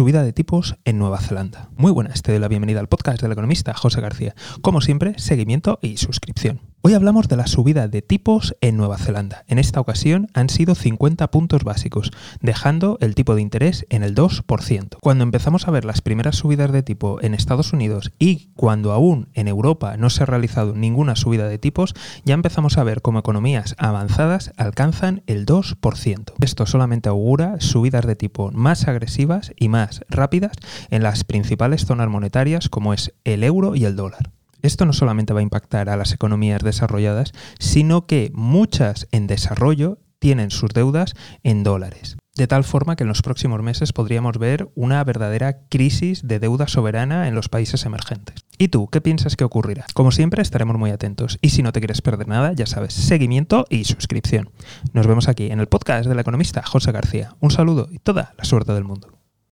subida de tipos en Nueva Zelanda. Muy buenas, te doy la bienvenida al podcast del economista José García. Como siempre, seguimiento y suscripción. Hoy hablamos de la subida de tipos en Nueva Zelanda. En esta ocasión han sido 50 puntos básicos, dejando el tipo de interés en el 2%. Cuando empezamos a ver las primeras subidas de tipo en Estados Unidos y cuando aún en Europa no se ha realizado ninguna subida de tipos, ya empezamos a ver cómo economías avanzadas alcanzan el 2%. Esto solamente augura subidas de tipo más agresivas y más rápidas en las principales zonas monetarias como es el euro y el dólar. Esto no solamente va a impactar a las economías desarrolladas, sino que muchas en desarrollo tienen sus deudas en dólares. De tal forma que en los próximos meses podríamos ver una verdadera crisis de deuda soberana en los países emergentes. ¿Y tú qué piensas que ocurrirá? Como siempre estaremos muy atentos y si no te quieres perder nada, ya sabes, seguimiento y suscripción. Nos vemos aquí en el podcast del economista José García. Un saludo y toda la suerte del mundo.